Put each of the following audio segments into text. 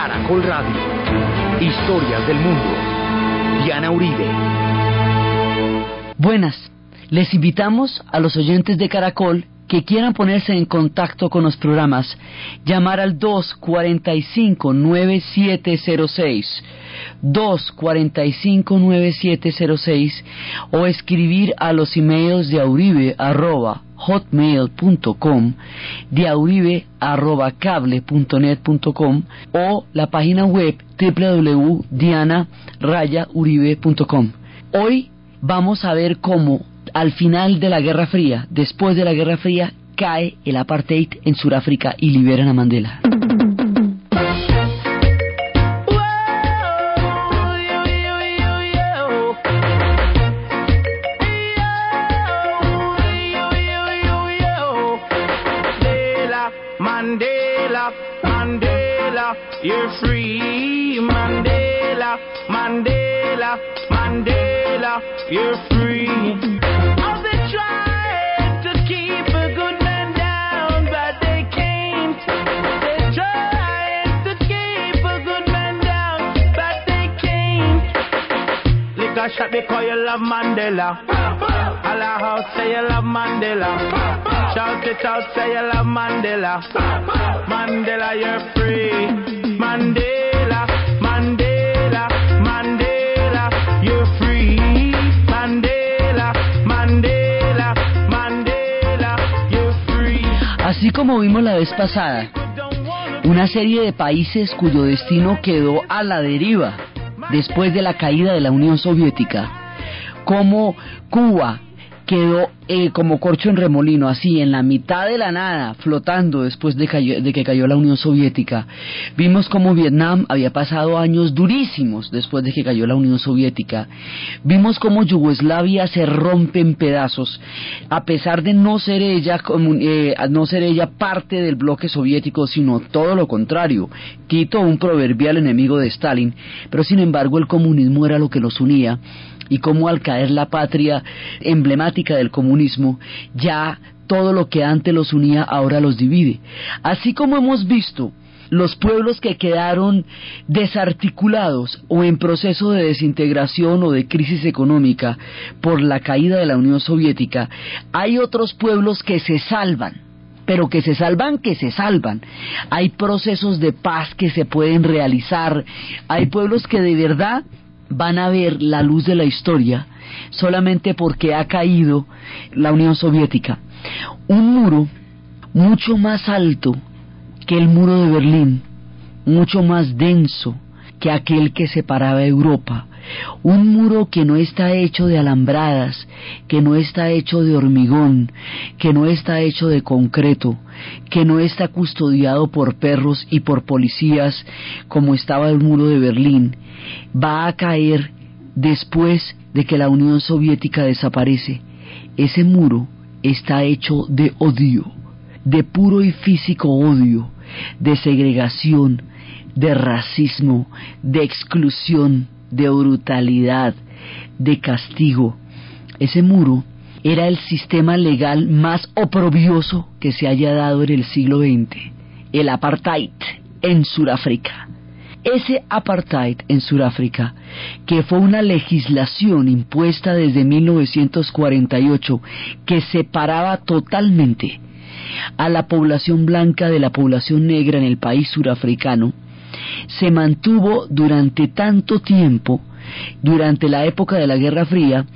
Caracol Radio. Historias del mundo. Diana Uribe. Buenas. Les invitamos a los oyentes de Caracol que quieran ponerse en contacto con los programas, llamar al 245-9706, 245-9706 o escribir a los emails de auribe arroba hotmail.com, de auribe arroba cable.net.com o la página web www.diana-uribe.com. Hoy vamos a ver cómo al final de la Guerra Fría, después de la Guerra Fría, cae el apartheid en Sudáfrica y liberan a Mandela. Mandela, Mandela, you're free. Mandela, Mandela, Mandela, you're free. Shot because you love Mandela. House say you love Mandela. Shout it out say you love Mandela. Mandela you're free. Mandela, Mandela, Mandela you're free. Mandela, Mandela, Mandela you're free. Así como vimos la vez pasada, una serie de países cuyo destino quedó a la deriva después de la caída de la Unión Soviética, como Cuba quedó eh, como corcho en remolino, así en la mitad de la nada, flotando después de, cayó- de que cayó la Unión Soviética. Vimos como Vietnam había pasado años durísimos después de que cayó la Unión Soviética. Vimos como Yugoslavia se rompe en pedazos, a pesar de no ser ella, eh, no ser ella parte del bloque soviético, sino todo lo contrario. Tito, un proverbial enemigo de Stalin, pero sin embargo el comunismo era lo que los unía y cómo al caer la patria emblemática del comunismo, ya todo lo que antes los unía ahora los divide. Así como hemos visto los pueblos que quedaron desarticulados o en proceso de desintegración o de crisis económica por la caída de la Unión Soviética, hay otros pueblos que se salvan pero que se salvan, que se salvan. Hay procesos de paz que se pueden realizar, hay pueblos que de verdad van a ver la luz de la historia solamente porque ha caído la Unión Soviética. Un muro mucho más alto que el muro de Berlín, mucho más denso que aquel que separaba Europa. Un muro que no está hecho de alambradas, que no está hecho de hormigón, que no está hecho de concreto, que no está custodiado por perros y por policías como estaba el muro de Berlín, va a caer después de que la Unión Soviética desaparece. Ese muro está hecho de odio, de puro y físico odio, de segregación, de racismo, de exclusión, de brutalidad, de castigo. Ese muro era el sistema legal más oprobioso que se haya dado en el siglo XX, el apartheid en Sudáfrica. Ese apartheid en Sudáfrica, que fue una legislación impuesta desde 1948 que separaba totalmente a la población blanca de la población negra en el país surafricano, se mantuvo durante tanto tiempo, durante la época de la Guerra Fría,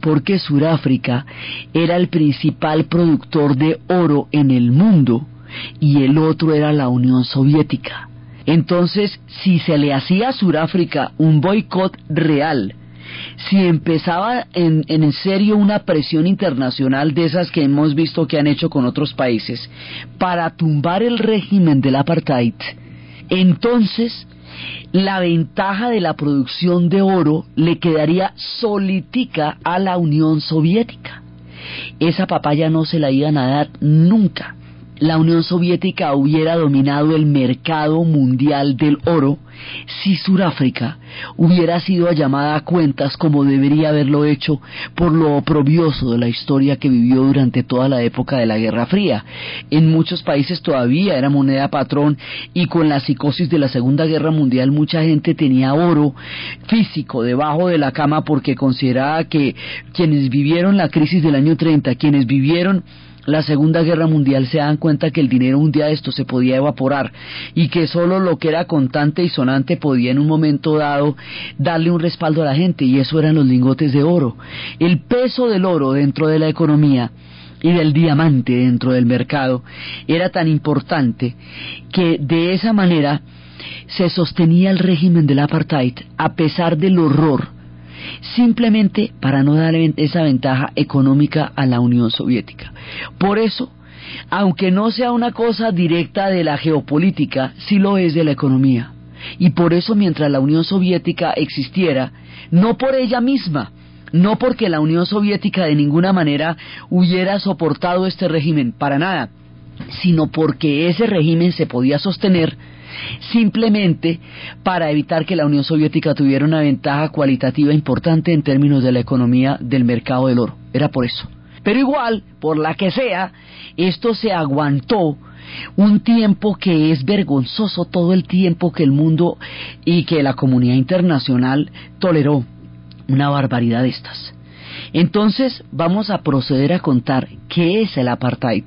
porque Sudáfrica era el principal productor de oro en el mundo y el otro era la Unión Soviética. Entonces, si se le hacía a Sudáfrica un boicot real, si empezaba en, en serio una presión internacional de esas que hemos visto que han hecho con otros países para tumbar el régimen del apartheid, entonces la ventaja de la producción de oro le quedaría solitica a la Unión Soviética. Esa papaya no se la iban a dar nunca. La Unión Soviética hubiera dominado el mercado mundial del oro si Sudáfrica hubiera sido llamada a cuentas como debería haberlo hecho por lo oprobioso de la historia que vivió durante toda la época de la Guerra Fría. En muchos países todavía era moneda patrón y con la psicosis de la Segunda Guerra Mundial mucha gente tenía oro físico debajo de la cama porque consideraba que quienes vivieron la crisis del año 30, quienes vivieron la Segunda Guerra Mundial se dan cuenta que el dinero un día de esto se podía evaporar y que solo lo que era contante y sonante podía en un momento dado darle un respaldo a la gente y eso eran los lingotes de oro. El peso del oro dentro de la economía y del diamante dentro del mercado era tan importante que de esa manera se sostenía el régimen del apartheid a pesar del horror simplemente para no dar esa ventaja económica a la Unión Soviética. Por eso, aunque no sea una cosa directa de la geopolítica, sí lo es de la economía. Y por eso mientras la Unión Soviética existiera, no por ella misma, no porque la Unión Soviética de ninguna manera hubiera soportado este régimen, para nada, sino porque ese régimen se podía sostener simplemente para evitar que la Unión Soviética tuviera una ventaja cualitativa importante en términos de la economía del mercado del oro. Era por eso. Pero igual, por la que sea, esto se aguantó un tiempo que es vergonzoso todo el tiempo que el mundo y que la comunidad internacional toleró una barbaridad de estas. Entonces vamos a proceder a contar qué es el apartheid,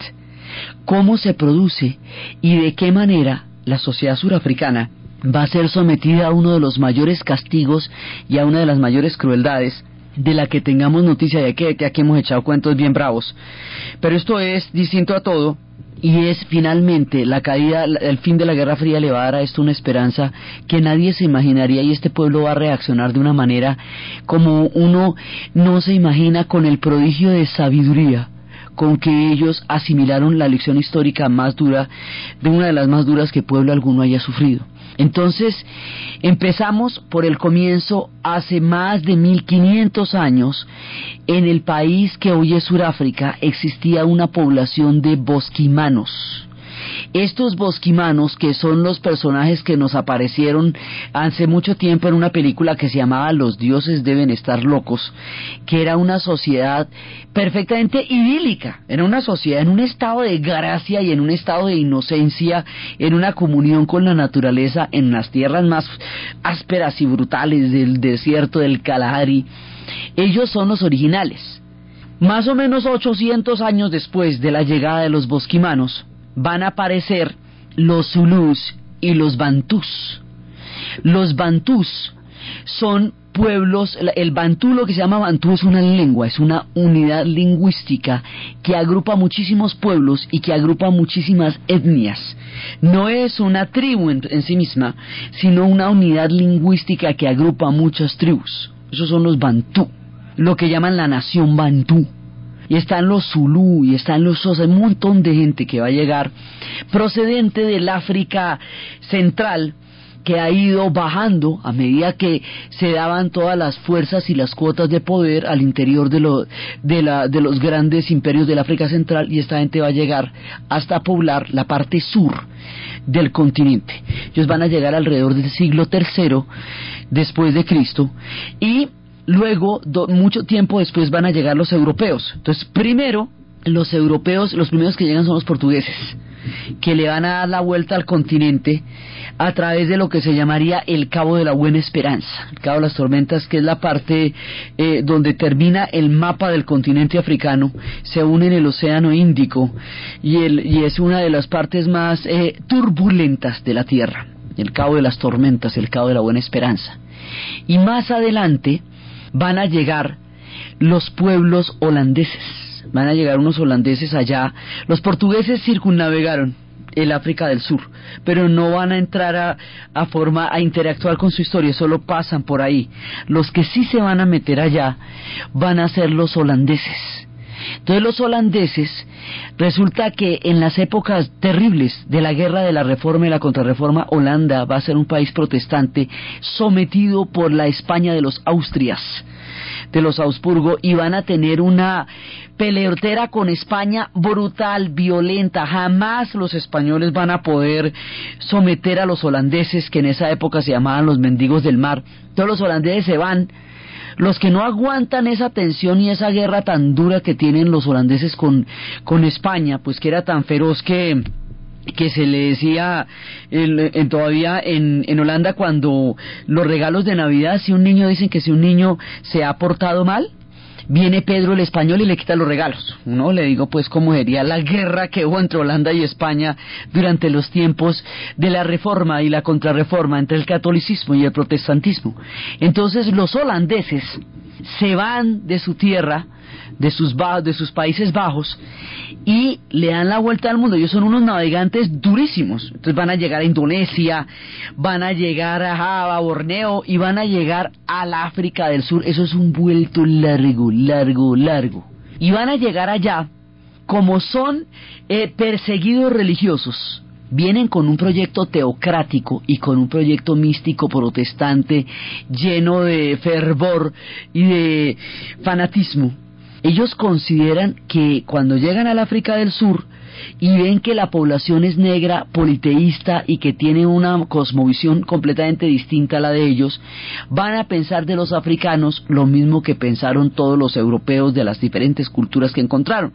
cómo se produce y de qué manera la sociedad surafricana va a ser sometida a uno de los mayores castigos y a una de las mayores crueldades de la que tengamos noticia de que, aquí hemos echado cuentos bien bravos. Pero esto es distinto a todo y es finalmente la caída, el fin de la Guerra Fría le va a dar a esto una esperanza que nadie se imaginaría y este pueblo va a reaccionar de una manera como uno no se imagina con el prodigio de sabiduría con que ellos asimilaron la lección histórica más dura, de una de las más duras que pueblo alguno haya sufrido. Entonces, empezamos por el comienzo hace más de 1500 años. En el país que hoy es Sudáfrica existía una población de bosquimanos. Estos bosquimanos, que son los personajes que nos aparecieron hace mucho tiempo en una película que se llamaba Los dioses deben estar locos, que era una sociedad perfectamente idílica, era una sociedad en un estado de gracia y en un estado de inocencia, en una comunión con la naturaleza en las tierras más ásperas y brutales del desierto del Kalahari. Ellos son los originales. Más o menos 800 años después de la llegada de los bosquimanos, van a aparecer los Zulus y los Bantús. Los Bantús son pueblos, el Bantú, lo que se llama Bantú es una lengua, es una unidad lingüística que agrupa muchísimos pueblos y que agrupa muchísimas etnias. No es una tribu en, en sí misma, sino una unidad lingüística que agrupa muchas tribus. Esos son los Bantú, lo que llaman la nación Bantú y están los Zulú, y están los Sosa, un montón de gente que va a llegar procedente del África Central que ha ido bajando a medida que se daban todas las fuerzas y las cuotas de poder al interior de, lo, de, la, de los grandes imperios del África Central y esta gente va a llegar hasta poblar la parte sur del continente. Ellos van a llegar alrededor del siglo III después de Cristo y Luego, mucho tiempo después van a llegar los europeos. Entonces, primero, los europeos, los primeros que llegan son los portugueses, que le van a dar la vuelta al continente a través de lo que se llamaría el Cabo de la Buena Esperanza, el Cabo de las Tormentas, que es la parte eh, donde termina el mapa del continente africano, se une en el Océano Índico y, y es una de las partes más eh, turbulentas de la Tierra, el Cabo de las Tormentas, el Cabo de la Buena Esperanza. Y más adelante, van a llegar los pueblos holandeses, van a llegar unos holandeses allá. Los portugueses circunnavegaron el África del Sur, pero no van a entrar a, a, forma a interactuar con su historia, solo pasan por ahí. Los que sí se van a meter allá van a ser los holandeses. Entonces los holandeses, resulta que en las épocas terribles de la guerra de la reforma y la contrarreforma, Holanda va a ser un país protestante sometido por la España de los Austrias de los Augsburgo y van a tener una peleotera con España brutal, violenta. Jamás los españoles van a poder someter a los holandeses, que en esa época se llamaban los mendigos del mar. Todos los holandeses se van los que no aguantan esa tensión y esa guerra tan dura que tienen los holandeses con, con España, pues que era tan feroz que que se le decía en, todavía en, en Holanda cuando los regalos de Navidad, si un niño dicen que si un niño se ha portado mal, viene Pedro el español y le quita los regalos. ¿no? Le digo pues cómo sería la guerra que hubo entre Holanda y España durante los tiempos de la reforma y la contrarreforma entre el catolicismo y el protestantismo. Entonces los holandeses se van de su tierra, de sus, de sus Países Bajos, y le dan la vuelta al mundo. Ellos son unos navegantes durísimos. Entonces van a llegar a Indonesia, van a llegar a Java, Borneo, y van a llegar al África del Sur. Eso es un vuelto largo, largo, largo. Y van a llegar allá, como son eh, perseguidos religiosos, vienen con un proyecto teocrático y con un proyecto místico protestante lleno de fervor y de fanatismo. Ellos consideran que cuando llegan al África del Sur y ven que la población es negra, politeísta y que tiene una cosmovisión completamente distinta a la de ellos, van a pensar de los africanos lo mismo que pensaron todos los europeos de las diferentes culturas que encontraron,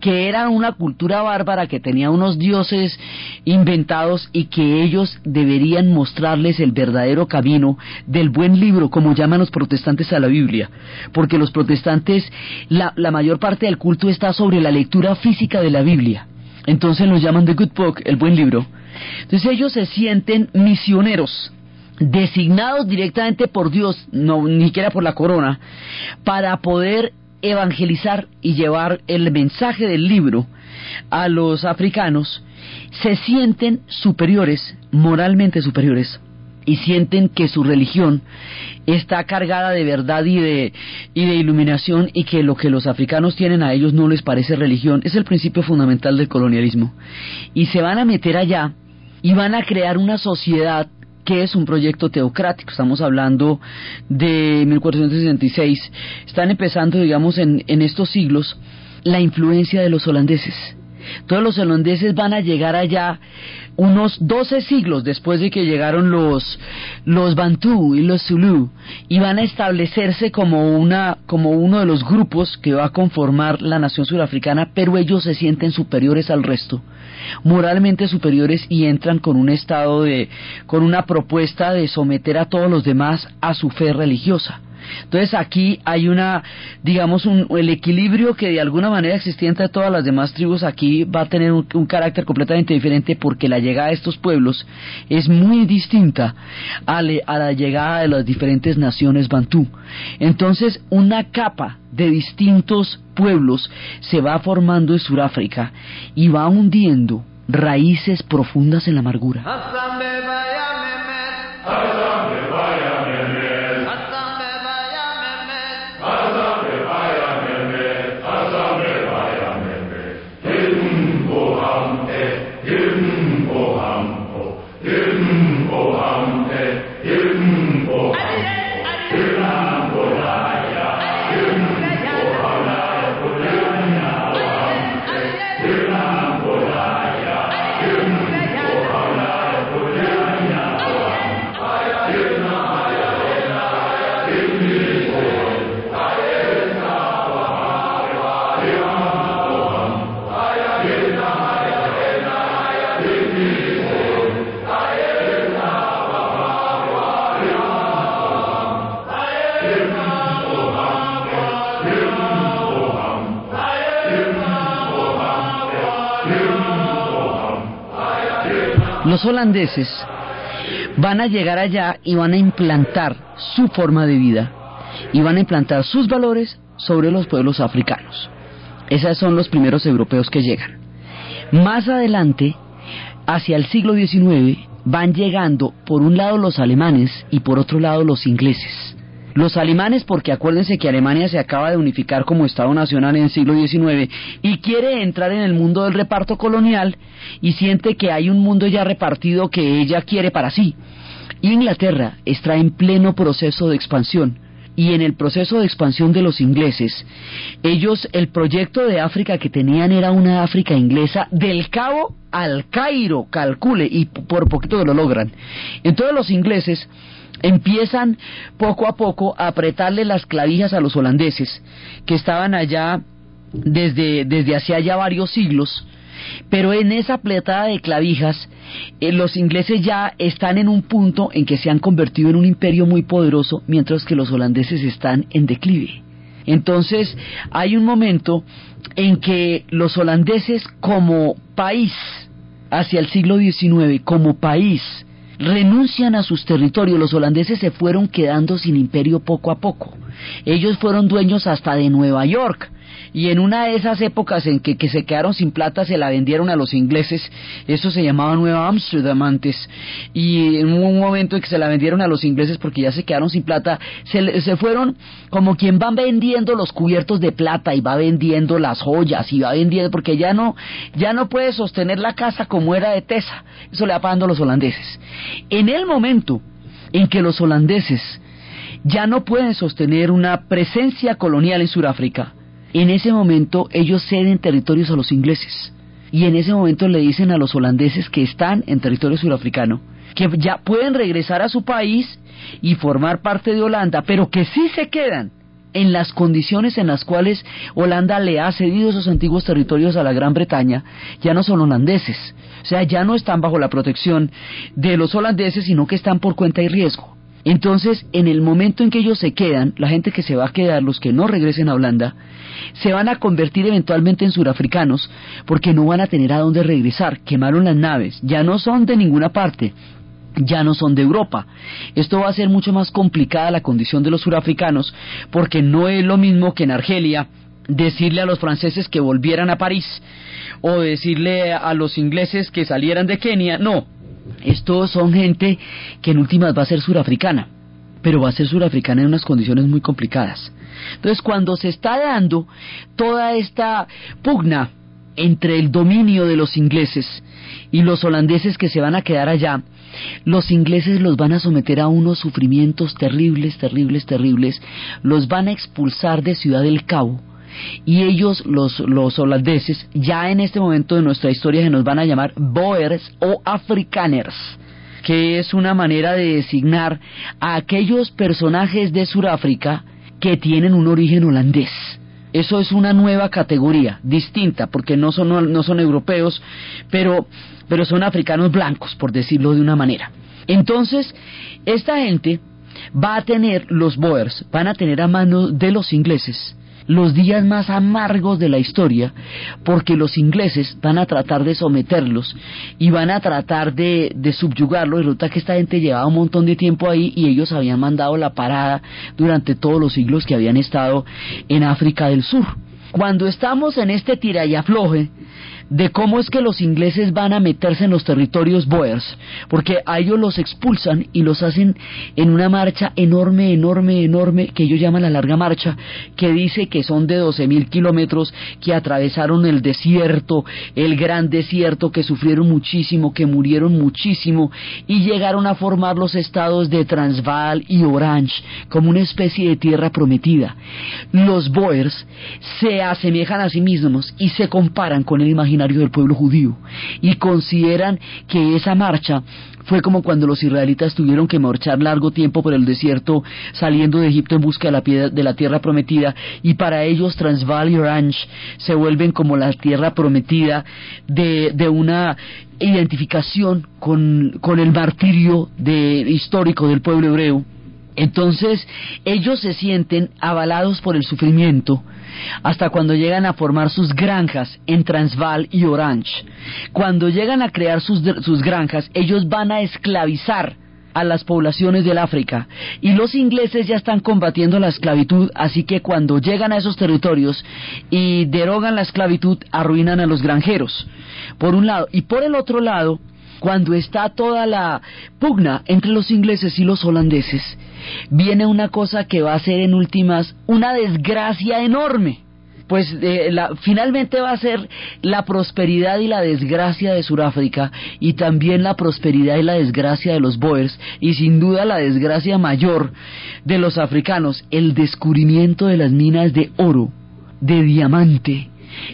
que era una cultura bárbara que tenía unos dioses inventados y que ellos deberían mostrarles el verdadero camino del buen libro, como llaman los protestantes a la Biblia, porque los protestantes, la, la mayor parte del culto está sobre la lectura física de la Biblia entonces los llaman The Good Book, el buen libro. Entonces ellos se sienten misioneros, designados directamente por Dios, no ni siquiera por la corona, para poder evangelizar y llevar el mensaje del libro a los africanos, se sienten superiores, moralmente superiores y sienten que su religión está cargada de verdad y de, y de iluminación y que lo que los africanos tienen a ellos no les parece religión. Es el principio fundamental del colonialismo. Y se van a meter allá y van a crear una sociedad que es un proyecto teocrático. Estamos hablando de 1466. Están empezando, digamos, en, en estos siglos la influencia de los holandeses. Todos los holandeses van a llegar allá unos 12 siglos después de que llegaron los, los Bantú y los Zulu, y van a establecerse como, una, como uno de los grupos que va a conformar la nación surafricana, pero ellos se sienten superiores al resto, moralmente superiores y entran con un estado de, con una propuesta de someter a todos los demás a su fe religiosa. Entonces aquí hay una, digamos, un, el equilibrio que de alguna manera existía entre todas las demás tribus aquí va a tener un, carácter completamente diferente porque la llegada de estos pueblos es muy distinta a, a la llegada de las diferentes naciones bantú. Entonces una capa de distintos pueblos se va formando en Sudáfrica y va hundiendo raíces profundas en la amargura. Los holandeses van a llegar allá y van a implantar su forma de vida y van a implantar sus valores sobre los pueblos africanos. Esos son los primeros europeos que llegan. Más adelante, hacia el siglo XIX, van llegando por un lado los alemanes y por otro lado los ingleses. Los alemanes, porque acuérdense que Alemania se acaba de unificar como Estado Nacional en el siglo XIX y quiere entrar en el mundo del reparto colonial y siente que hay un mundo ya repartido que ella quiere para sí. Inglaterra está en pleno proceso de expansión y en el proceso de expansión de los ingleses, ellos, el proyecto de África que tenían era una África inglesa del Cabo al Cairo, calcule, y por poquito lo logran. Entonces los ingleses empiezan poco a poco a apretarle las clavijas a los holandeses que estaban allá desde, desde hacia ya varios siglos, pero en esa apretada de clavijas eh, los ingleses ya están en un punto en que se han convertido en un imperio muy poderoso, mientras que los holandeses están en declive. Entonces hay un momento en que los holandeses como país, hacia el siglo XIX, como país, renuncian a sus territorios. Los holandeses se fueron quedando sin imperio poco a poco. Ellos fueron dueños hasta de Nueva York y en una de esas épocas en que, se quedaron sin plata se la vendieron a los ingleses, eso se llamaba Nueva Amsterdam antes, y en un momento en que se la vendieron a los ingleses porque ya se quedaron sin plata, se, se fueron como quien va vendiendo los cubiertos de plata y va vendiendo las joyas y va vendiendo, porque ya no, ya no puede sostener la casa como era de Tesa, eso le va pagando a los holandeses. En el momento en que los holandeses ya no pueden sostener una presencia colonial en Sudáfrica, en ese momento ellos ceden territorios a los ingleses y en ese momento le dicen a los holandeses que están en territorio surafricano que ya pueden regresar a su país y formar parte de Holanda, pero que sí se quedan en las condiciones en las cuales Holanda le ha cedido esos antiguos territorios a la Gran Bretaña, ya no son holandeses, o sea, ya no están bajo la protección de los holandeses, sino que están por cuenta y riesgo. Entonces, en el momento en que ellos se quedan, la gente que se va a quedar, los que no regresen a Holanda, se van a convertir eventualmente en surafricanos porque no van a tener a dónde regresar. Quemaron las naves, ya no son de ninguna parte, ya no son de Europa. Esto va a ser mucho más complicada la condición de los surafricanos porque no es lo mismo que en Argelia decirle a los franceses que volvieran a París o decirle a los ingleses que salieran de Kenia, no, estos son gente que en últimas va a ser surafricana, pero va a ser surafricana en unas condiciones muy complicadas. Entonces, cuando se está dando toda esta pugna entre el dominio de los ingleses y los holandeses que se van a quedar allá, los ingleses los van a someter a unos sufrimientos terribles, terribles, terribles, los van a expulsar de Ciudad del Cabo, y ellos, los, los holandeses, ya en este momento de nuestra historia se nos van a llamar Boers o Afrikaners que es una manera de designar a aquellos personajes de Sudáfrica que tienen un origen holandés. Eso es una nueva categoría, distinta, porque no son, no son europeos, pero, pero son africanos blancos, por decirlo de una manera. Entonces, esta gente va a tener, los Boers, van a tener a mano de los ingleses los días más amargos de la historia, porque los ingleses van a tratar de someterlos y van a tratar de, de subyugarlos. Resulta que esta gente llevaba un montón de tiempo ahí y ellos habían mandado la parada durante todos los siglos que habían estado en África del Sur. Cuando estamos en este tira y afloje, de cómo es que los ingleses van a meterse en los territorios boers, porque a ellos los expulsan y los hacen en una marcha enorme, enorme, enorme, que ellos llaman la larga marcha, que dice que son de 12.000 kilómetros, que atravesaron el desierto, el gran desierto, que sufrieron muchísimo, que murieron muchísimo, y llegaron a formar los estados de Transvaal y Orange, como una especie de tierra prometida. Los boers se asemejan a sí mismos y se comparan con el imaginario del pueblo judío y consideran que esa marcha fue como cuando los israelitas tuvieron que marchar largo tiempo por el desierto saliendo de Egipto en busca de la, de la tierra prometida y para ellos Transvaal y Orange se vuelven como la tierra prometida de, de una identificación con, con el martirio de, histórico del pueblo hebreo. Entonces ellos se sienten avalados por el sufrimiento hasta cuando llegan a formar sus granjas en Transvaal y Orange. Cuando llegan a crear sus, sus granjas, ellos van a esclavizar a las poblaciones del África y los ingleses ya están combatiendo la esclavitud, así que cuando llegan a esos territorios y derogan la esclavitud, arruinan a los granjeros, por un lado, y por el otro lado, cuando está toda la pugna entre los ingleses y los holandeses, viene una cosa que va a ser en últimas una desgracia enorme pues eh, la, finalmente va a ser la prosperidad y la desgracia de Sudáfrica y también la prosperidad y la desgracia de los Boers y sin duda la desgracia mayor de los africanos, el descubrimiento de las minas de oro, de diamante,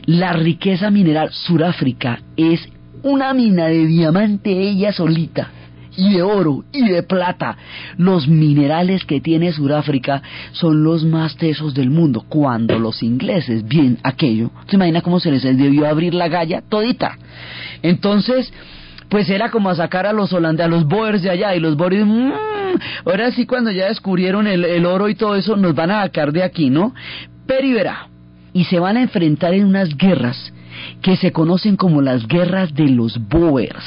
la riqueza mineral. Sudáfrica es una mina de diamante ella solita y de oro y de plata. Los minerales que tiene Sudáfrica son los más tesos del mundo. Cuando los ingleses bien aquello, ¿se imagina cómo se les debió abrir la galla todita? Entonces, pues era como a sacar a los holandeses, a los boers de allá, y los boers, mmm, ahora sí cuando ya descubrieron el, el, oro y todo eso, nos van a sacar de aquí, ¿no? Pero y verá, y se van a enfrentar en unas guerras que se conocen como las guerras de los boers.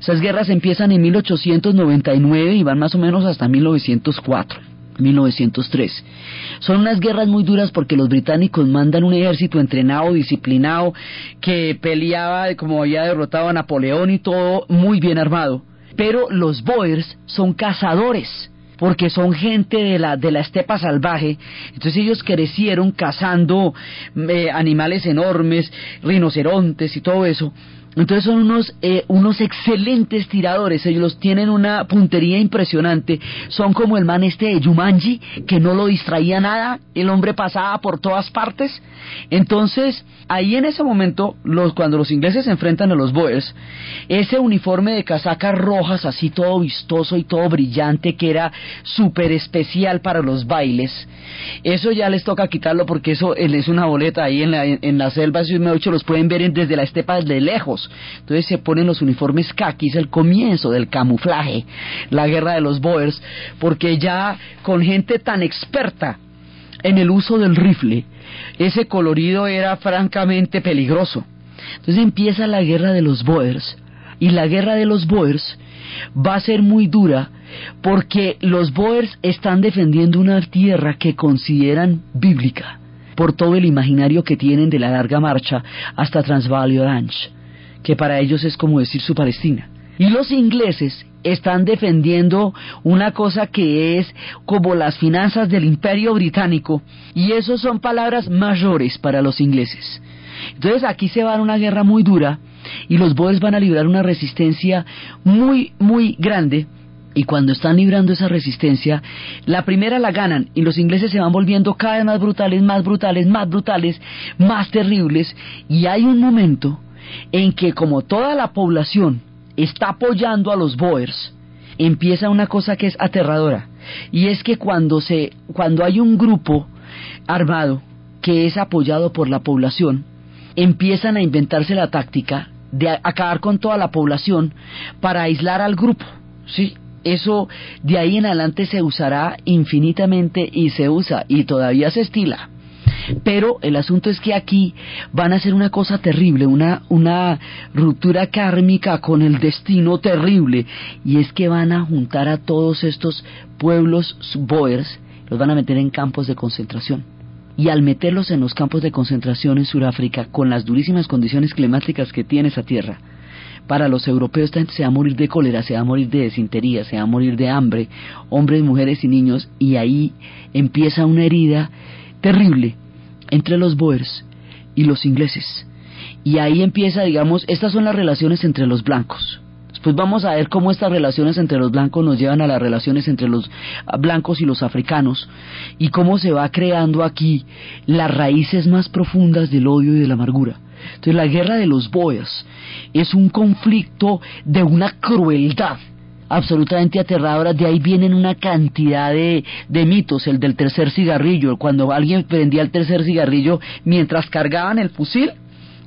Esas guerras empiezan en 1899 y van más o menos hasta 1904. 1903. Son unas guerras muy duras porque los británicos mandan un ejército entrenado, disciplinado, que peleaba como había derrotado a Napoleón y todo muy bien armado. Pero los Boers son cazadores porque son gente de la, de la estepa salvaje, entonces ellos crecieron cazando eh, animales enormes, rinocerontes y todo eso, entonces son unos, eh, unos excelentes tiradores, ellos tienen una puntería impresionante, son como el man este de Yumanji, que no lo distraía nada, el hombre pasaba por todas partes. Entonces, ahí en ese momento, los, cuando los ingleses se enfrentan a los Boers, ese uniforme de casacas rojas, así todo vistoso y todo brillante, que era súper especial para los bailes, eso ya les toca quitarlo porque eso es una boleta ahí en la, en la selva, si me los pueden ver desde la estepa desde lejos. Entonces se ponen los uniformes caquis, el comienzo del camuflaje, la guerra de los Boers, porque ya con gente tan experta en el uso del rifle, ese colorido era francamente peligroso. Entonces empieza la guerra de los Boers, y la guerra de los Boers va a ser muy dura porque los Boers están defendiendo una tierra que consideran bíblica por todo el imaginario que tienen de la larga marcha hasta Transvaal Orange que para ellos es como decir su Palestina. Y los ingleses están defendiendo una cosa que es como las finanzas del imperio británico, y eso son palabras mayores para los ingleses. Entonces aquí se va a una guerra muy dura, y los boers van a librar una resistencia muy, muy grande, y cuando están librando esa resistencia, la primera la ganan y los ingleses se van volviendo cada vez más brutales, más brutales, más brutales, más terribles. Y hay un momento en que como toda la población está apoyando a los Boers, empieza una cosa que es aterradora, y es que cuando se cuando hay un grupo armado que es apoyado por la población, empiezan a inventarse la táctica de acabar con toda la población para aislar al grupo, ¿sí? Eso de ahí en adelante se usará infinitamente y se usa y todavía se estila. Pero el asunto es que aquí van a hacer una cosa terrible, una, una ruptura kármica con el destino terrible, y es que van a juntar a todos estos pueblos boers, los van a meter en campos de concentración. Y al meterlos en los campos de concentración en Sudáfrica, con las durísimas condiciones climáticas que tiene esa tierra, para los europeos esta gente se va a morir de cólera, se va a morir de desintería, se va a morir de hambre, hombres, mujeres y niños, y ahí empieza una herida terrible entre los Boers y los ingleses. Y ahí empieza, digamos, estas son las relaciones entre los blancos. Después vamos a ver cómo estas relaciones entre los blancos nos llevan a las relaciones entre los blancos y los africanos y cómo se va creando aquí las raíces más profundas del odio y de la amargura. Entonces la guerra de los Boers es un conflicto de una crueldad absolutamente aterradoras. De ahí vienen una cantidad de, de mitos, el del tercer cigarrillo, cuando alguien prendía el tercer cigarrillo mientras cargaban el fusil,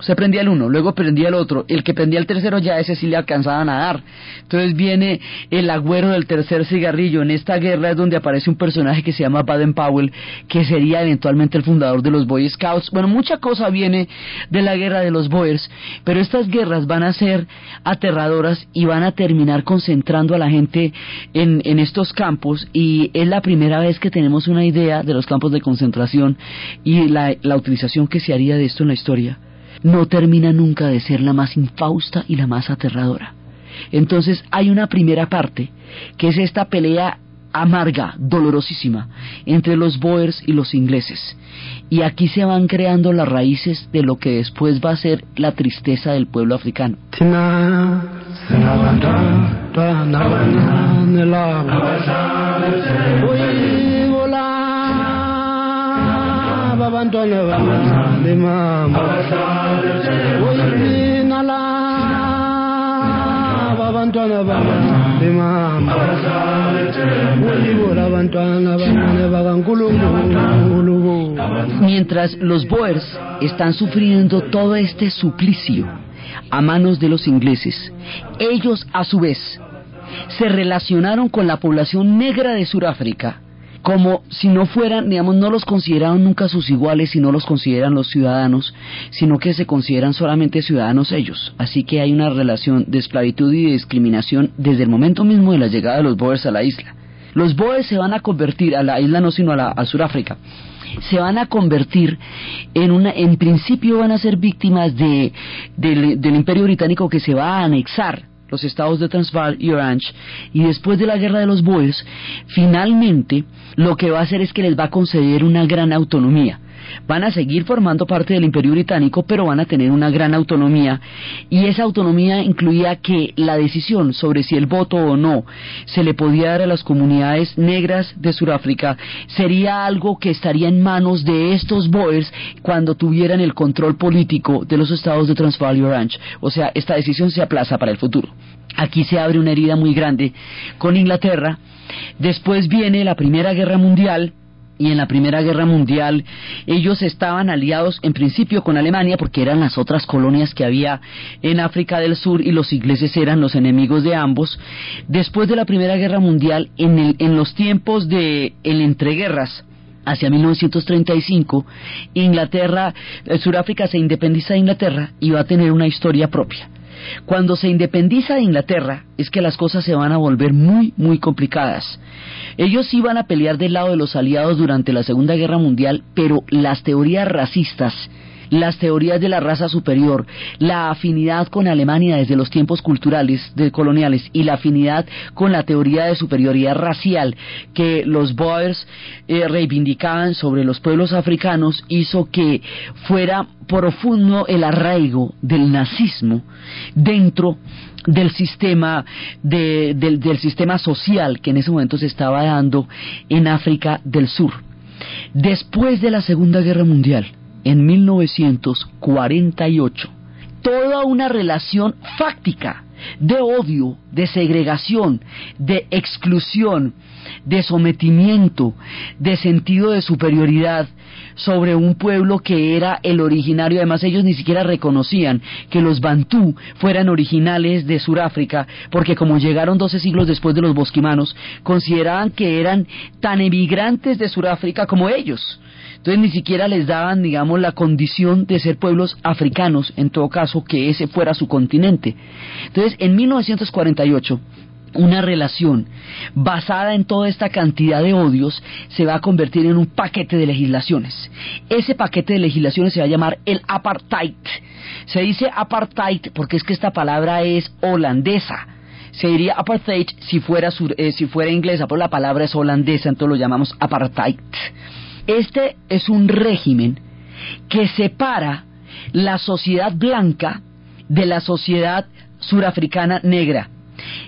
se prendía el uno, luego prendía el otro, el que prendía el tercero ya ese sí le alcanzaba a nadar. Entonces viene el agüero del tercer cigarrillo. En esta guerra es donde aparece un personaje que se llama Baden Powell, que sería eventualmente el fundador de los Boy Scouts. Bueno, mucha cosa viene de la guerra de los Boers, pero estas guerras van a ser aterradoras y van a terminar concentrando a la gente en, estos campos y es la primera vez que tenemos una idea de los campos de concentración y la utilización que se haría de esto en la historia no termina nunca de ser la más infausta y la más aterradora. Entonces hay una primera parte, que es esta pelea amarga, dolorosísima, entre los Boers y los ingleses. Y aquí se van creando las raíces de lo que después va a ser la tristeza del pueblo africano. Mientras los Boers están sufriendo todo este suplicio a manos de los ingleses, ellos a su vez se relacionaron con la población negra de Sudáfrica como si no fueran, digamos, no los consideraron nunca sus iguales y no los consideran los ciudadanos, sino que se consideran solamente ciudadanos ellos. Así que hay una relación de esclavitud y de discriminación desde el momento mismo de la llegada de los Boers a la isla. Los Boers se van a convertir, a la isla no sino a, la, Sudáfrica, se van a convertir en una, en principio van a ser víctimas de, del imperio británico que se va a anexar los estados de Transvaal y Orange, y después de la guerra de los Boers, finalmente lo que va a hacer es que les va a conceder una gran autonomía. Van a seguir formando parte del Imperio Británico, pero van a tener una gran autonomía y esa autonomía incluía que la decisión sobre si el voto o no se le podía dar a las comunidades negras de Sudáfrica sería algo que estaría en manos de estos Boers cuando tuvieran el control político de los estados de Transvaal y Orange. O sea, esta decisión se aplaza para el futuro. Aquí se abre una herida muy grande con Inglaterra. Después viene la Primera Guerra Mundial, y en la Primera Guerra Mundial ellos estaban aliados en principio con Alemania porque eran las otras colonias que había en África del Sur y los ingleses eran los enemigos de ambos. Después de la Primera Guerra Mundial, en, el, en los tiempos de el entreguerras, hacia 1935, Inglaterra, eh, Sudáfrica se independiza de Inglaterra y va a tener una historia propia. Cuando se independiza de Inglaterra es que las cosas se van a volver muy, muy complicadas. Ellos iban a pelear del lado de los aliados durante la Segunda Guerra Mundial, pero las teorías racistas las teorías de la raza superior, la afinidad con Alemania desde los tiempos culturales de coloniales y la afinidad con la teoría de superioridad racial que los Boers eh, reivindicaban sobre los pueblos africanos hizo que fuera profundo el arraigo del nazismo dentro del sistema del, del sistema social que en ese momento se estaba dando en África del Sur. Después de la Segunda Guerra Mundial, en 1948 toda una relación fáctica de odio, de segregación, de exclusión, de sometimiento, de sentido de superioridad sobre un pueblo que era el originario. Además, ellos ni siquiera reconocían que los Bantú fueran originales de Sudáfrica, porque como llegaron 12 siglos después de los bosquimanos, consideraban que eran tan emigrantes de Sudáfrica como ellos. Entonces ni siquiera les daban, digamos, la condición de ser pueblos africanos, en todo caso, que ese fuera su continente. Entonces, en 1948, una relación basada en toda esta cantidad de odios se va a convertir en un paquete de legislaciones. Ese paquete de legislaciones se va a llamar el apartheid. Se dice apartheid porque es que esta palabra es holandesa. Se diría apartheid si fuera, eh, si fuera inglesa, pero la palabra es holandesa, entonces lo llamamos apartheid. Este es un régimen que separa la sociedad blanca de la sociedad surafricana negra.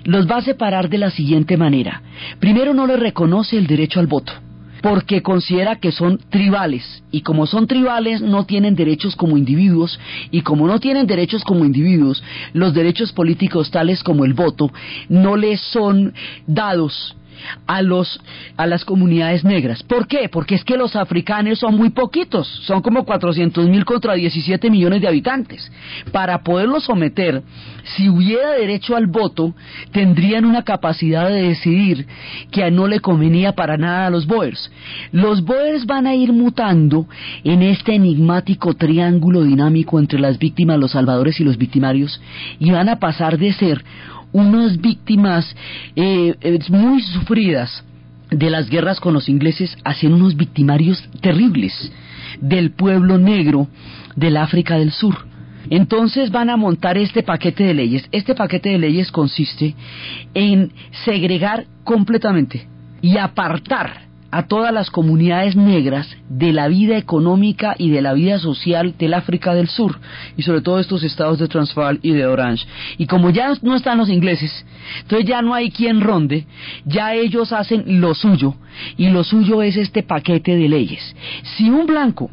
Los va a separar de la siguiente manera. Primero no le reconoce el derecho al voto, porque considera que son tribales, y como son tribales no tienen derechos como individuos, y como no tienen derechos como individuos, los derechos políticos tales como el voto no les son dados a los a las comunidades negras. ¿Por qué? Porque es que los africanos son muy poquitos, son como 400 mil contra 17 millones de habitantes. Para poderlos someter, si hubiera derecho al voto, tendrían una capacidad de decidir que no le convenía para nada a los Boers. Los Boers van a ir mutando en este enigmático triángulo dinámico entre las víctimas, los salvadores y los victimarios y van a pasar de ser unas víctimas eh, eh, muy sufridas de las guerras con los ingleses hacen unos victimarios terribles del pueblo negro del África del Sur. Entonces van a montar este paquete de leyes. Este paquete de leyes consiste en segregar completamente y apartar a todas las comunidades negras de la vida económica y de la vida social del África del Sur y sobre todo estos estados de Transvaal y de Orange. Y como ya no están los ingleses, entonces ya no hay quien ronde, ya ellos hacen lo suyo y lo suyo es este paquete de leyes. Si un blanco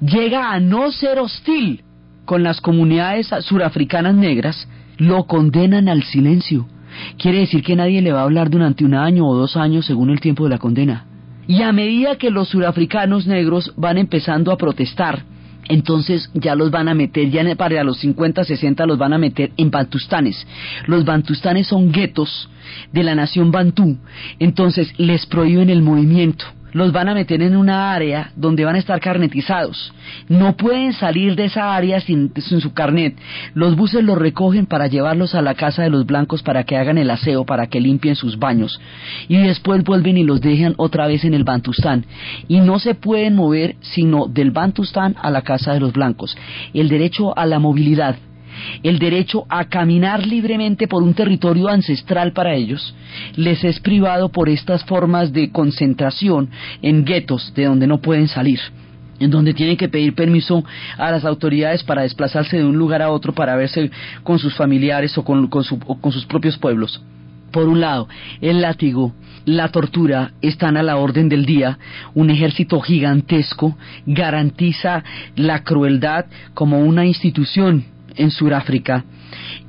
llega a no ser hostil con las comunidades surafricanas negras, lo condenan al silencio. Quiere decir que nadie le va a hablar durante un año o dos años según el tiempo de la condena. Y a medida que los surafricanos negros van empezando a protestar, entonces ya los van a meter, ya para los 50, 60 los van a meter en bantustanes. Los bantustanes son guetos de la nación bantú, entonces les prohíben el movimiento los van a meter en una área donde van a estar carnetizados. No pueden salir de esa área sin, su carnet. Los buses los recogen para llevarlos a la casa de los blancos para que hagan el aseo, para que limpien sus baños. Y después vuelven y los dejan otra vez en el Bantustán. Y no se pueden mover sino del Bantustán a la casa de los blancos. El derecho a la movilidad el derecho a caminar libremente por un territorio ancestral para ellos, les es privado por estas formas de concentración en guetos de donde no pueden salir en donde tienen que pedir permiso a las autoridades para desplazarse de un lugar a otro para verse con sus familiares o con, con sus propios pueblos. Por un lado, el látigo, la tortura están a la orden del día, un ejército gigantesco garantiza la crueldad como una institución en Sudáfrica,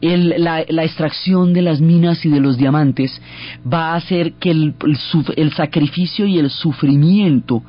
la, extracción de las minas y de los diamantes va a hacer que el, sacrificio y el sufrimiento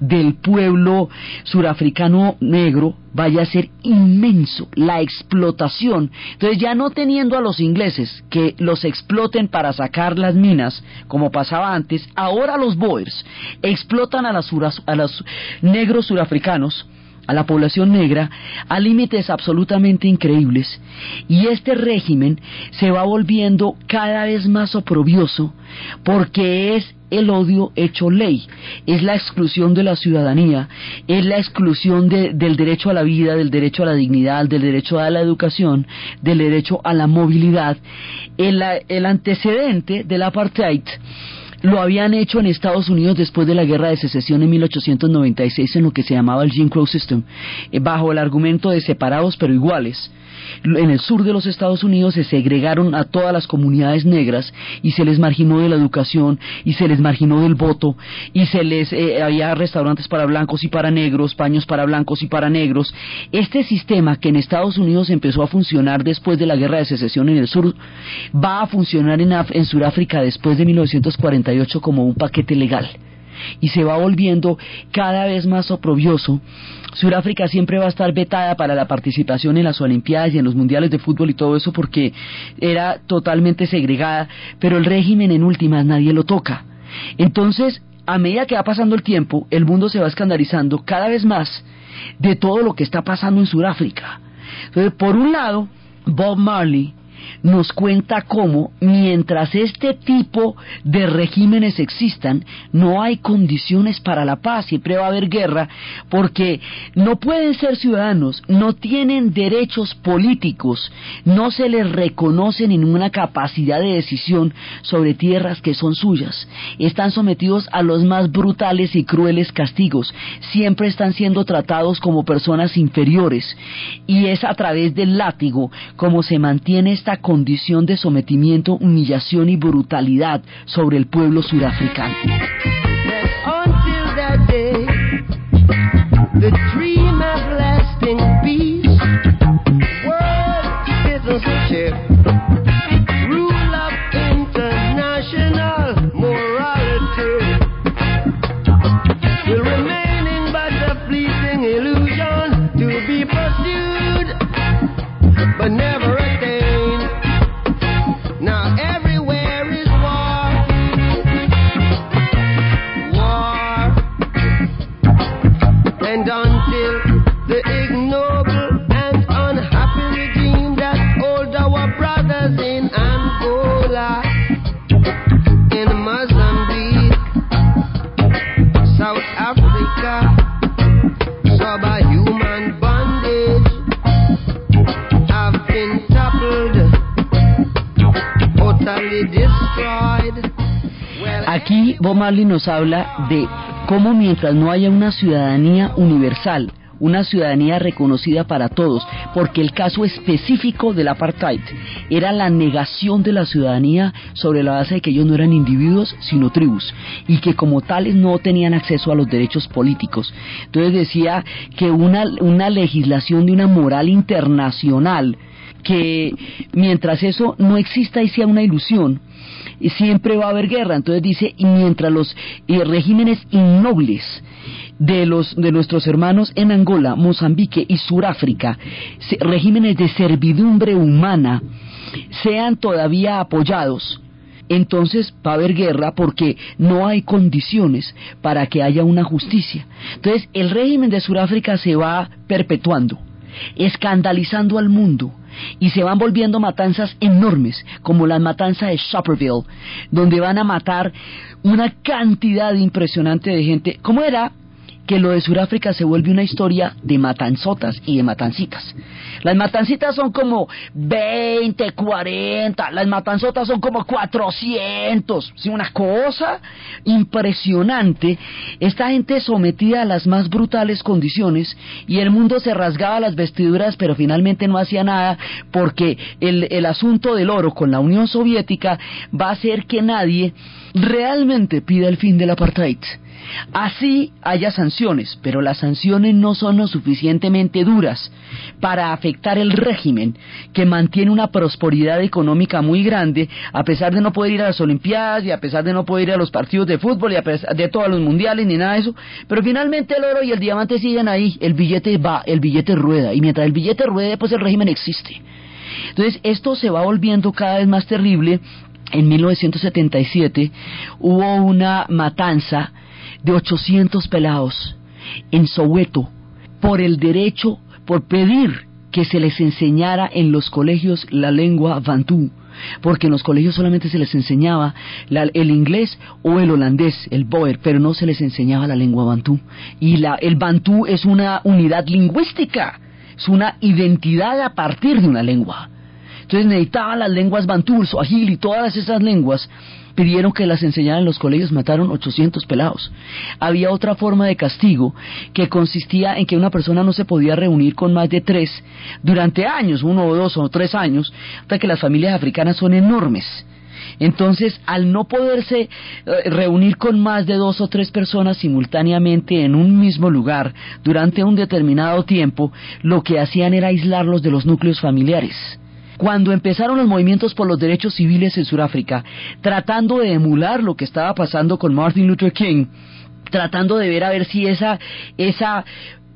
del pueblo surafricano negro vaya a ser inmenso, la explotación. Entonces ya no teniendo a los ingleses que los exploten para sacar las minas, como pasaba antes, ahora los Boers explotan a, a los negros surafricanos a la población negra a límites absolutamente increíbles y este régimen se va volviendo cada vez más oprobioso porque es el odio hecho ley, es la exclusión de la ciudadanía, es la exclusión del derecho a la vida, del derecho a la dignidad, del derecho a la educación, del derecho a la movilidad. El, el antecedente del apartheid lo habían hecho en Estados Unidos después de la guerra de secesión en 1896 en lo que se llamaba el Jim Crow System, eh, bajo el argumento de separados pero iguales en el sur de los Estados Unidos se segregaron a todas las comunidades negras y se les marginó de la educación y se les marginó del voto y se les eh, había restaurantes para blancos y para negros, paños para blancos y para negros. Este sistema que en Estados Unidos empezó a funcionar después de la guerra de secesión en el sur va a funcionar en, en Sudáfrica después de 1948 como un paquete legal y se va volviendo cada vez más oprobioso. Sudáfrica siempre va a estar vetada para la participación en las Olimpiadas y en los Mundiales de Fútbol y todo eso porque era totalmente segregada, pero el régimen en últimas nadie lo toca. Entonces, a medida que va pasando el tiempo, el mundo se va escandalizando cada vez más de todo lo que está pasando en Sudáfrica. Entonces, por un lado, Bob Marley nos cuenta cómo mientras este tipo de regímenes existan, no hay condiciones para la paz, siempre va a haber guerra, porque no pueden ser ciudadanos, no tienen derechos políticos, no se les reconoce ninguna capacidad de decisión sobre tierras que son suyas, están sometidos a los más brutales y crueles castigos, siempre están siendo tratados como personas inferiores, y es a través del látigo como se mantiene esta condición de sometimiento, humillación y brutalidad sobre el pueblo ignoble Bob Marley nos habla de cómo mientras no haya una ciudadanía universal, una ciudadanía reconocida para todos, porque el caso específico del apartheid era la negación de la ciudadanía sobre la base de que ellos no eran individuos, sino tribus, y que como tales no tenían acceso a los derechos políticos. Entonces decía que una, una legislación de una moral internacional, que mientras eso no exista y sea una ilusión, siempre va a haber guerra. Entonces dice, y mientras los eh, regímenes innobles de los de nuestros hermanos en Angola, Mozambique y Suráfrica, regímenes de servidumbre humana, sean todavía apoyados, entonces va a haber guerra porque no hay condiciones para que haya una justicia. Entonces el régimen de Sudáfrica se va perpetuando, escandalizando al mundo y se van volviendo matanzas enormes, como la matanza de Shopperville, donde van a matar una cantidad impresionante de gente. ¿Cómo era? Que lo de Sudáfrica se vuelve una historia de matanzotas y de matancitas. Las matancitas son como 20, 40, las matanzotas son como 400. ¿sí? Una cosa impresionante. Esta gente sometida a las más brutales condiciones y el mundo se rasgaba las vestiduras, pero finalmente no hacía nada porque el, el asunto del oro con la Unión Soviética va a hacer que nadie realmente pida el fin del apartheid. Así haya sanciones, pero las sanciones no son lo suficientemente duras para afectar el régimen que mantiene una prosperidad económica muy grande a pesar de no poder ir a las Olimpiadas y a pesar de no poder ir a los partidos de fútbol y a pesar de todos los mundiales ni nada de eso, pero finalmente el oro y el diamante siguen ahí, el billete va, el billete rueda. Y mientras el billete ruede pues el régimen existe. Entonces esto se va volviendo cada vez más terrible. En 1977 hubo una matanza de 800 pelados en Soweto por el derecho, por pedir que se les enseñara en los colegios la lengua bantú, porque en los colegios solamente se les enseñaba el inglés o el holandés, el boer, pero no se les enseñaba la lengua bantú. Y la, el bantú es una unidad lingüística, es una identidad a partir de una lengua. Entonces necesitaban las lenguas bantú, suajil y todas esas lenguas pidieron que las enseñaran en los colegios, mataron 800 pelados. Había otra forma de castigo que consistía en que una persona no se podía reunir con más de tres durante años, uno o dos o tres años, hasta que las familias africanas son enormes. Entonces, al no poderse eh, reunir con más de dos o tres personas simultáneamente en un mismo lugar durante un determinado tiempo, lo que hacían era aislarlos de los núcleos familiares cuando empezaron los movimientos por los derechos civiles en Sudáfrica, tratando de emular lo que estaba pasando con Martin Luther King, tratando de ver a ver si esa, esa,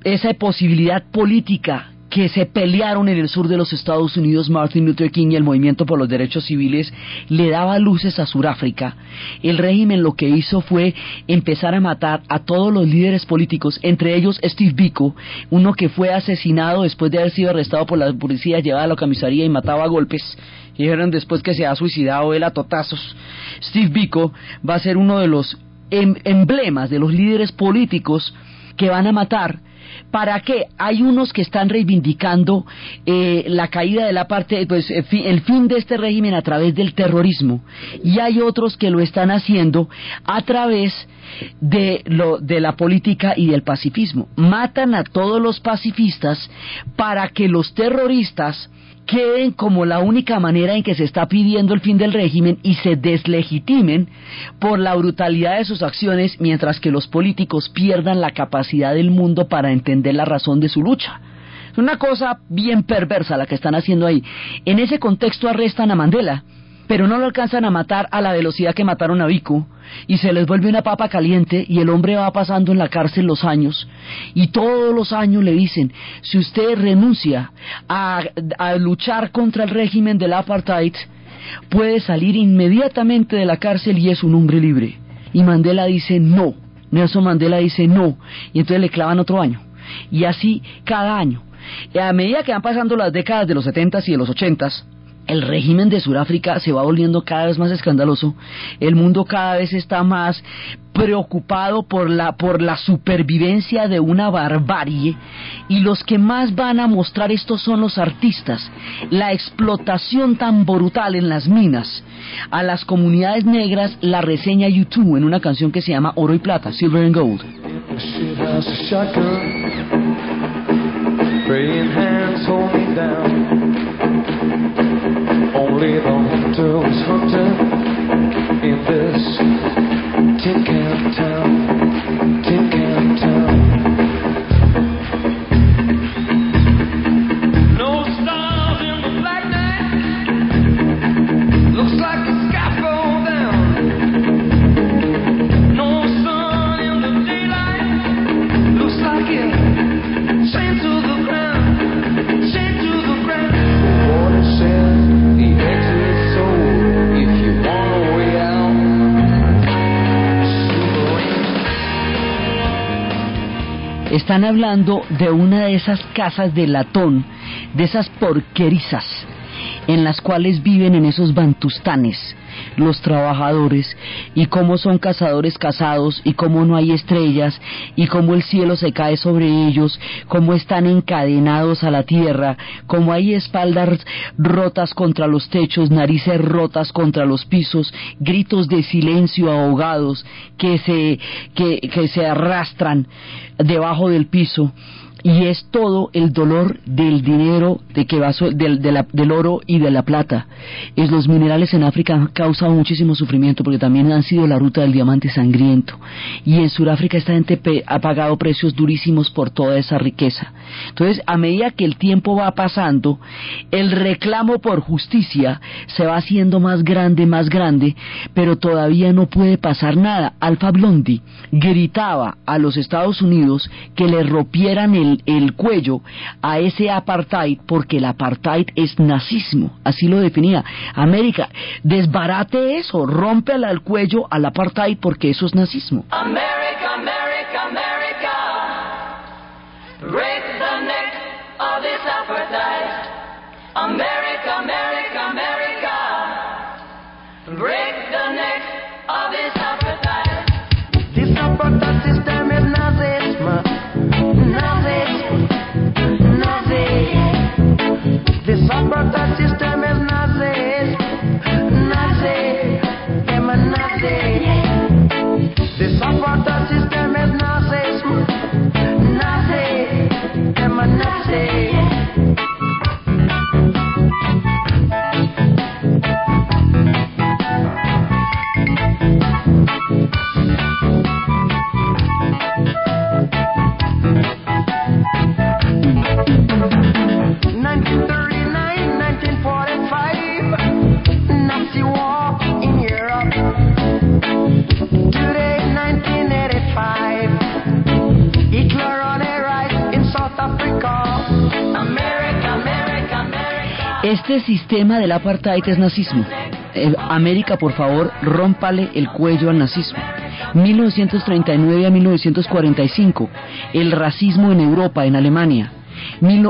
esa posibilidad política que se pelearon en el sur de los Estados Unidos, Martin Luther King y el movimiento por los derechos civiles, le daba luces a Sudáfrica. El régimen lo que hizo fue empezar a matar a todos los líderes políticos, entre ellos Steve Biko, uno que fue asesinado después de haber sido arrestado por la policía, llevado a la comisaría y matado a golpes. Y dijeron después que se ha suicidado él a totazos. Steve Biko va a ser uno de los em-, emblemas de los líderes políticos que van a matar ¿Para qué? Hay unos que están reivindicando eh, la caída de la parte, pues eh, el fin de este régimen a través del terrorismo y hay otros que lo están haciendo a través de, lo, de la política y del pacifismo. Matan a todos los pacifistas para que los terroristas queden como la única manera en que se está pidiendo el fin del régimen y se deslegitimen por la brutalidad de sus acciones mientras que los políticos pierdan la capacidad del mundo para entender la razón de su lucha. Es una cosa bien perversa la que están haciendo ahí. En ese contexto arrestan a Mandela pero no lo alcanzan a matar a la velocidad que mataron a Vico y se les vuelve una papa caliente y el hombre va pasando en la cárcel los años y todos los años le dicen si usted renuncia a, a luchar contra el régimen del apartheid puede salir inmediatamente de la cárcel y es un hombre libre. Y Mandela dice no Nelson Mandela dice no y entonces le clavan otro año. Y así cada año. Y a medida que van pasando las décadas de los 70 y de los 80 el régimen de Sudáfrica se va volviendo cada vez más escandaloso, el mundo cada vez está más preocupado por la por la supervivencia de una barbarie. Y los que más van a mostrar esto son los artistas, la explotación tan brutal en las minas. A las comunidades negras la reseña YouTube en una canción que se llama Oro y Plata, Silver and Gold. little hunter was hunting in this ticket town. Están hablando de una de esas casas de latón, de esas porquerizas en las cuales viven en esos bantustanes los trabajadores y cómo son cazadores casados y cómo no hay estrellas y cómo el cielo se cae sobre ellos, cómo están encadenados a la tierra, cómo hay espaldas rotas contra los techos, narices rotas contra los pisos, gritos de silencio ahogados que se, que, que se arrastran debajo del piso y es todo el dolor del dinero de que va del, del oro y de la plata. Es los minerales en África han causado muchísimo sufrimiento porque también han sido la ruta del diamante sangriento y en Sudáfrica esta gente ha pagado precios durísimos por toda esa riqueza. Entonces, a medida que el tiempo va pasando, el reclamo por justicia se va haciendo más grande, más grande, pero todavía no puede pasar nada. Alfa Blondi gritaba a los Estados Unidos que le rompieran el el, cuello a ese apartheid porque el apartheid es nazismo, así lo definía. América, desbarate eso, rompe el cuello al apartheid porque eso es nazismo. America, America, America, December system. Este sistema del apartheid es nazismo. Eh, América, por favor, rómpale el cuello al nazismo. 1939 a 1945, el racismo en Europa, en Alemania.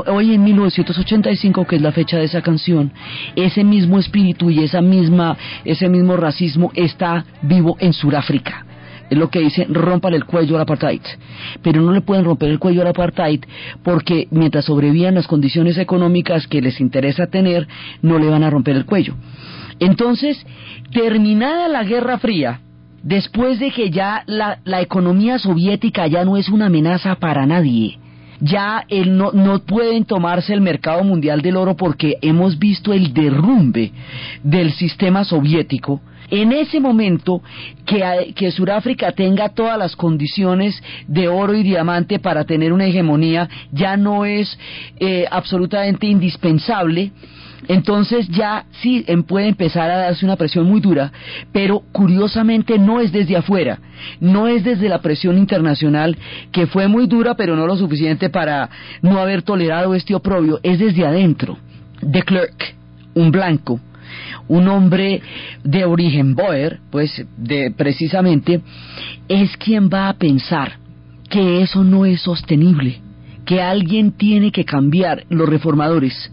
hoy en 1985, que es la fecha de esa canción, ese mismo espíritu y esa misma, ese mismo racismo está vivo en Sudáfrica es lo que dice, rompan el cuello al apartheid. Pero no le pueden romper el cuello al apartheid porque mientras sobrevivan las condiciones económicas que les interesa tener, no le van a romper el cuello. Entonces, terminada la Guerra Fría, después de que ya la, economía soviética ya no es una amenaza para nadie, ya no, no pueden tomarse el mercado mundial del oro porque hemos visto el derrumbe del sistema soviético, en ese momento que, Sudáfrica tenga todas las condiciones de oro y diamante para tener una hegemonía ya no es eh, absolutamente indispensable. Entonces ya sí em, puede empezar a darse una presión muy dura, pero curiosamente no es desde afuera, no es desde la presión internacional, que fue muy dura, pero no lo suficiente para no haber tolerado este oprobio, es desde adentro. De Klerk, un blanco, un hombre de origen Boer, pues de, precisamente, es quien va a pensar que eso no es sostenible, que alguien tiene que cambiar, los reformadores,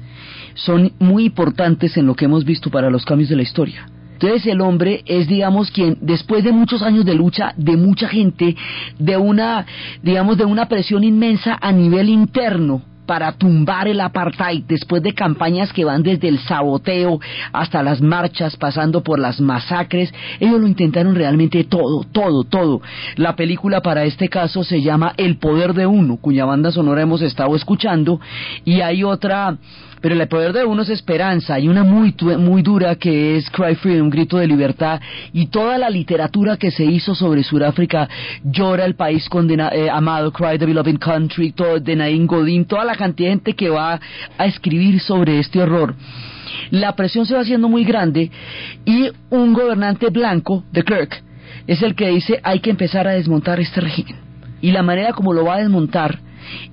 son muy importantes en lo que hemos visto para los cambios de la historia. Entonces el hombre es, digamos, quien después de muchos años de lucha, de mucha gente, de una, digamos, de una presión inmensa a nivel interno, para tumbar el apartheid después de campañas que van desde el saboteo hasta las marchas, pasando por las masacres. Ellos lo intentaron realmente todo, todo, todo. La película para este caso se llama El Poder de Uno, cuya banda sonora hemos estado escuchando, y hay otra pero el poder de uno es esperanza. Hay una muy, muy dura que es Cry Freedom, Grito de Libertad, y toda la literatura que se hizo sobre Sudáfrica, Llora el país condena, eh, amado, Cry the Beloved Country, todo, de Nain Godin, toda la cantidad de gente que va a escribir sobre este horror. La presión se va haciendo muy grande y un gobernante blanco, de Clerk, es el que dice hay que empezar a desmontar este régimen. Y la manera como lo va a desmontar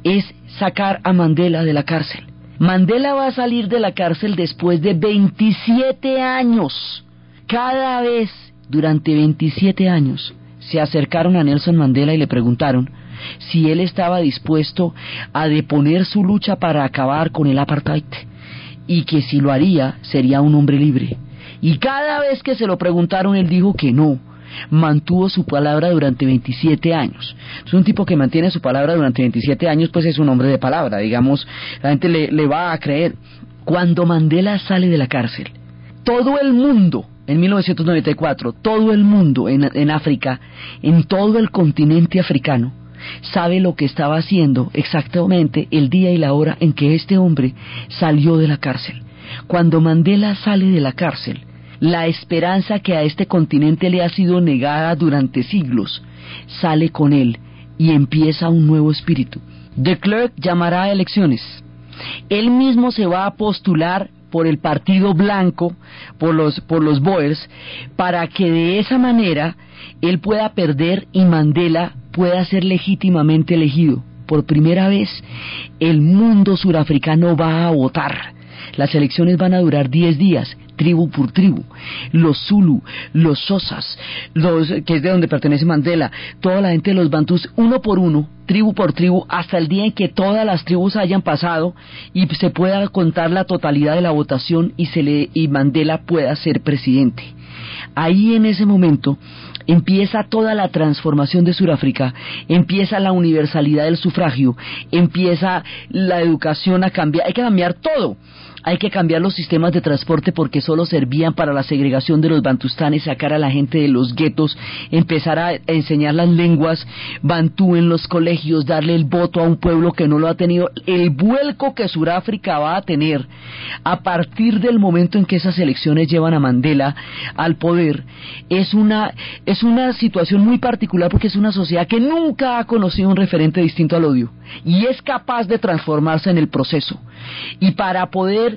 es sacar a Mandela de la cárcel. Mandela va a salir de la cárcel después de 27 años. Cada vez durante 27 años se acercaron a Nelson Mandela y le preguntaron si él estaba dispuesto a deponer su lucha para acabar con el apartheid y que si lo haría sería un hombre libre. Y cada vez que se lo preguntaron él dijo que no, mantuvo su palabra durante 27 años. Es un tipo que mantiene su palabra durante 27 años, pues es un hombre de palabra, digamos, la gente le, va a creer. Cuando Mandela sale de la cárcel, todo el mundo, en 1994, todo el mundo en, en África, en todo el continente africano, sabe lo que estaba haciendo exactamente el día y la hora en que este hombre salió de la cárcel. Cuando Mandela sale de la cárcel, la esperanza que a este continente le ha sido negada durante siglos sale con él y empieza un nuevo espíritu. De Klerk llamará a elecciones. Él mismo se va a postular por el Partido Blanco, por los, por los Boers, para que de esa manera él pueda perder y Mandela pueda ser legítimamente elegido. Por primera vez, el mundo surafricano va a votar. Las elecciones van a durar 10 días tribu por tribu, los Zulu, los Sosas, los que es de donde pertenece Mandela, toda la gente de los Bantus, uno por uno, tribu por tribu, hasta el día en que todas las tribus hayan pasado y se pueda contar la totalidad de la votación y se le y Mandela pueda ser presidente. Ahí en ese momento empieza toda la transformación de Sudáfrica, empieza la universalidad del sufragio, empieza la educación a cambiar, hay que cambiar todo hay que cambiar los sistemas de transporte porque solo servían para la segregación de los bantustanes, sacar a la gente de los guetos, empezar a enseñar las lenguas bantú en los colegios, darle el voto a un pueblo que no lo ha tenido, el vuelco que Sudáfrica va a tener a partir del momento en que esas elecciones llevan a Mandela al poder es una es una situación muy particular porque es una sociedad que nunca ha conocido un referente distinto al odio y es capaz de transformarse en el proceso. Y para poder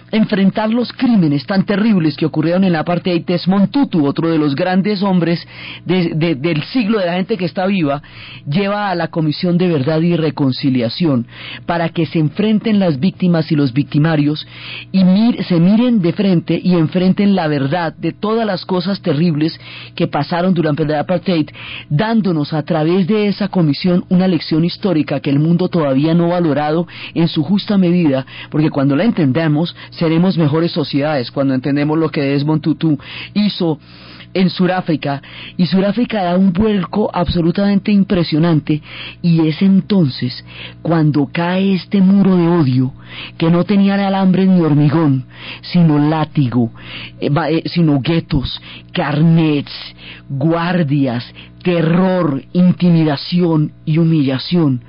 enfrentar los crímenes tan terribles que ocurrieron en la parte de Desmond Tutu, otro de los grandes hombres del siglo de la gente que está viva, lleva a la Comisión de Verdad y Reconciliación para que se enfrenten las víctimas y los victimarios y se miren de frente y enfrenten la verdad de todas las cosas terribles que pasaron durante el apartheid, dándonos a través de esa comisión una lección histórica que el mundo todavía no ha valorado en su justa medida, porque cuando la entendemos, seremos mejores sociedades cuando entendemos lo que Desmond Tutu hizo en Sudáfrica y Sudáfrica da un vuelco absolutamente impresionante y es entonces cuando cae este muro de odio que no tenía alambre ni hormigón sino látigo eh, eh, sino guetos carnets guardias terror intimidación y humillación.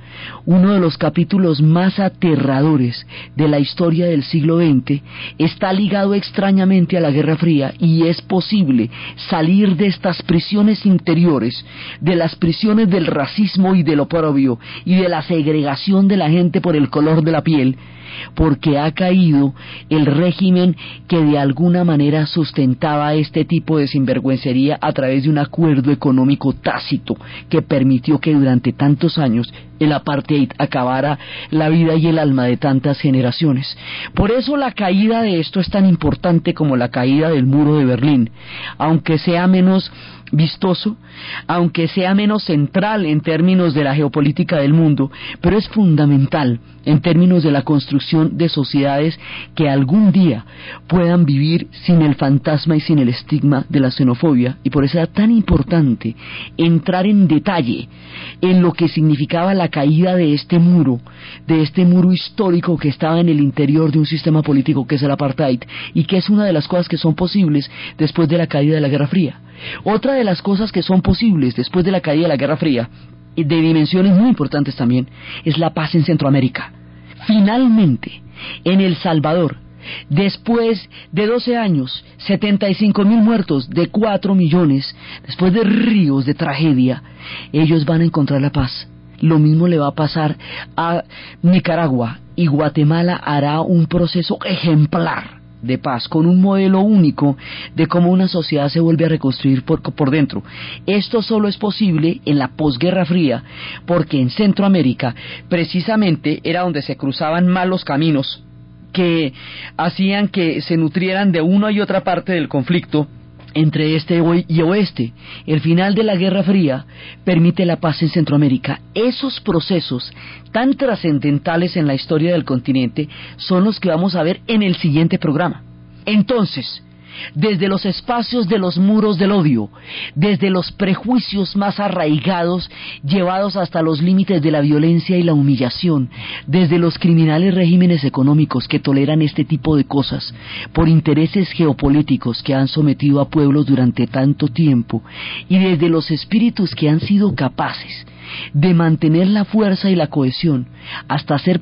Uno de los capítulos más aterradores de la historia del siglo XX, está ligado extrañamente a la Guerra Fría y es posible salir de estas prisiones interiores, de las prisiones del racismo y del oprobio y de la segregación de la gente por el color de la piel, porque ha caído el régimen que de alguna manera sustentaba este tipo de sinvergüencería a través de un acuerdo económico tácito que permitió que durante tantos años el apartheid acabara la vida y el alma de tantas generaciones. Por eso la caída de esto es tan importante como la caída del muro de Berlín, aunque sea menos vistoso, aunque sea menos central en términos de la geopolítica del mundo, pero es fundamental en términos de la construcción de sociedades que algún día puedan vivir sin el fantasma y sin el estigma de la xenofobia, y por eso era tan importante entrar en detalle en lo que significaba la caída de este muro, de este muro histórico que estaba en el interior de un sistema político que es el apartheid, y que es una de las cosas que son posibles después de la caída de la Guerra Fría. Otra de las cosas que son posibles después de la caída de la Guerra Fría, y de dimensiones muy importantes también, es la paz en Centroamérica. Finalmente, en El Salvador, después de 12 años, 75 mil muertos de 4 millones, después de ríos de tragedia, ellos van a encontrar la paz. Lo mismo le va a pasar a Nicaragua y Guatemala hará un proceso ejemplar de paz, con un modelo único de cómo una sociedad se vuelve a reconstruir por, por dentro. Esto solo es posible en la posguerra fría, porque en Centroamérica precisamente era donde se cruzaban malos caminos que hacían que se nutrieran de una y otra parte del conflicto entre este y oeste. El final de la Guerra Fría permite la paz en Centroamérica. Esos procesos tan trascendentales en la historia del continente son los que vamos a ver en el siguiente programa. Entonces, desde los espacios de los muros del odio, desde los prejuicios más arraigados llevados hasta los límites de la violencia y la humillación, desde los criminales regímenes económicos que toleran este tipo de cosas por intereses geopolíticos que han sometido a pueblos durante tanto tiempo, y desde los espíritus que han sido capaces de mantener la fuerza y la cohesión hasta ser